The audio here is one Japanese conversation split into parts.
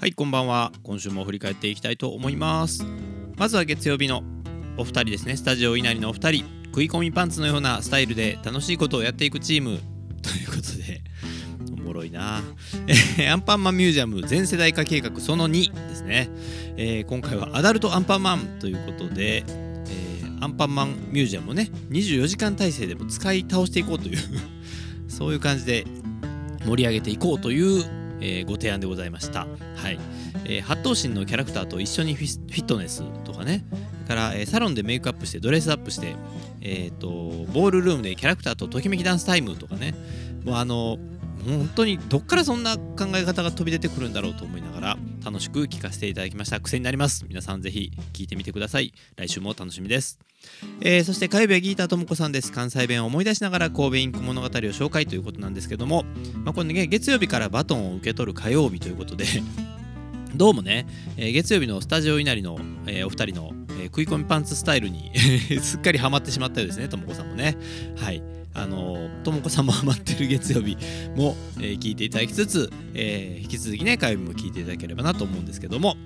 はいこんばんは。今週も振り返っていきたいと思います。まずは月曜日のお二人ですね。スタジオ稲荷のお二人。食い込みパンツのようなスタイルで楽しいことをやっていくチーム。ということでおもろいな、えアンパンマンミュージアム全世代化計画その2ですね、えー今回はアダルトアンパンマン。ということで、えーアンパンマンミュージアムをね24時間体制でも使い倒していこうというそういう感じで盛り上げていこうという、えーご提案でございました。はい。えー、八頭身のキャラクターと一緒にフィットネスとかね。から、えサロンでメイクアップしてドレスアップして、えー、とボールルームでキャラクターとときめきダンスタイムとかね。もうあの本当にどっからそんな考え方が飛び出てくるんだろうと思いながら楽しく聞かせていただきました。癖になります。皆さんぜひ聞いてみてください。来週も楽しみです。えーそして火曜日はギーターともこさんです。関西弁を思い出しながら神戸インク物語を紹介ということなんですけども、まあ、これね月曜日からバトンを受け取る火曜日ということでどうもね、えー月曜日のスタジオ稲荷の、えーお二人の、えー食い込みパンツスタイルに すっかりハマってしまったようですねともこさんもね。はい。あのともこさんもハマってる月曜日も、えー聞いていただきつつ、えー引き続きね火曜日も聞いていただければなと思うんですけども。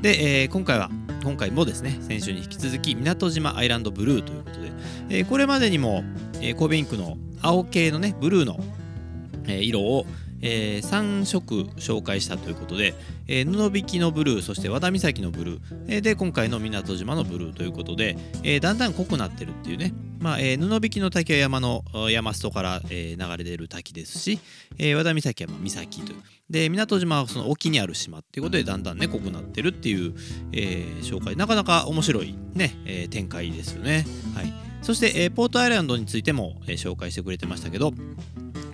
で、えー今回は今回もですね先週に引き続き港島アイランドブルーということで、えーこれまでにも、えー神戸インクの青系のねブルーの、えー色を、え3色紹介したということで、えー布引きのブルーそして和田岬のブルー、えーで今回の港島のブルーということで、えーだんだん濃くなってるっていうね、まあえー布引きの滝は山の山裾から、えー流れ出る滝ですし、えー和田岬はまあ岬という。で港島はその沖にある島っていうことでだんだんね濃くなってるっていう、えー紹介。なかなか面白いね、えー展開ですよね。はい。そして、えーポートアイランドについても、えー紹介してくれてましたけど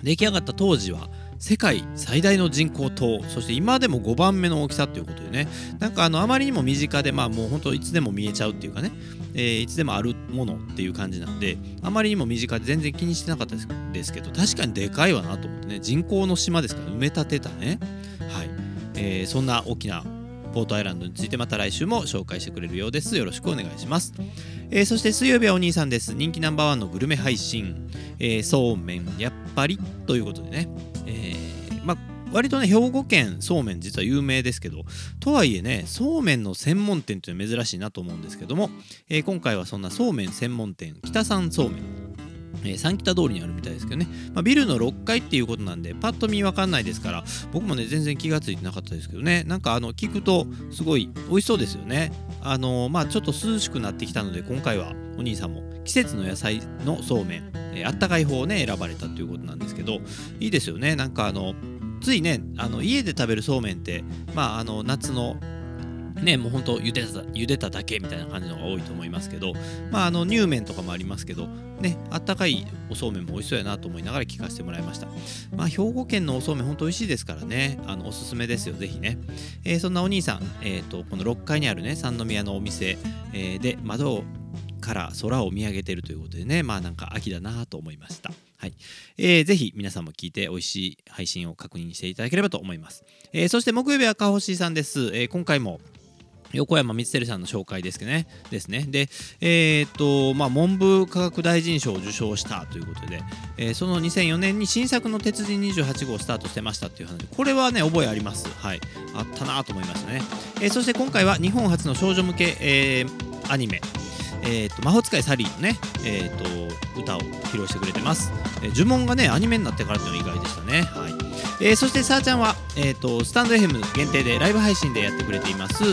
出来上がった当時は世界最大の人口島そして今でも5番目の大きさということでね。なんかあのあまりにも身近でまあもう本当いつでも見えちゃうっていうかね、えーいつでもあるものっていう感じなんであまりにも身近で全然気にしてなかったですけど確かにでかいわなと思ってね。人口の島ですから埋め立てたね。はい、えーそんな大きなポートアイランドについてまた来週も紹介してくれるようです。よろしくお願いします、えーそして水曜日はお兄さんです。人気ナンバーワンのグルメ配信、えーそうめんやっぱり。ということでね、えーまあ割とね兵庫県そうめん実は有名ですけどとはいえねそうめんの専門店っていうのは珍しいなと思うんですけども、えー今回はそんなそうめん専門店北山そうめんえー三北通りにあるみたいですけどね、まあ、ビルの6階っていうことなんでパッと見わかんないですから僕もね全然気がついてなかったですけどね。なんかあの聞くとすごい美味しそうですよね。あのまあちょっと涼しくなってきたので今回はお兄さんも季節の野菜のそうめん、えーあったかい方をね選ばれたということなんですけどいいですよね。なんかあのついねあの家で食べるそうめんってまああの夏のねもうほんと茹でた茹でただけみたいな感じのが多いと思いますけどまああの乳麺とかもありますけどねあったかいおそうめんも美味しそうやなと思いながら聞かせてもらいました。まあ兵庫県のおそうめんほんと美味しいですからね。あのおすすめですよぜひね、えーそんなお兄さん、えー、とこの6階にあるね三宮のお店、えーで窓から空を見上げているということでねまあなんか秋だなと思いましたはい、えーぜひ皆さんも聞いて美味しい配信を確認していただければと思います、えーそして木曜日はかほしさんです、えー今回も横山光輝さんの紹介ですけどね。ですね。で、えーっと、まあ、文部科学大臣賞を受賞したということで、えーその2004年に新作の鉄人28号をスタートしてましたっていう話、これはね、覚えあります。はい。あったなと思いましたね。えーそして今回は日本初の少女向け、えアニメ、えー、と魔法使いサリーのね、えー、と歌を披露してくれてます、えー呪文がねアニメになってからっていうのが意外でしたね。はい、えーそしてさあちゃんは、えー、とスタンド FM 限定でライブ配信でやってくれています、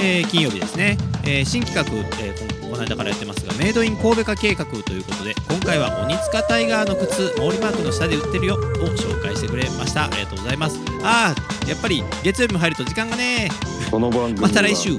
えー金曜日ですね、えー新企画、えーここの間からやってますがメイドイン神戸化計画ということで今回は鬼塚タイガーの靴毛利マークの下で売ってるよを紹介してくれました。ありがとうございます。ああやっぱり月曜日も入ると時間がねこの番組また来週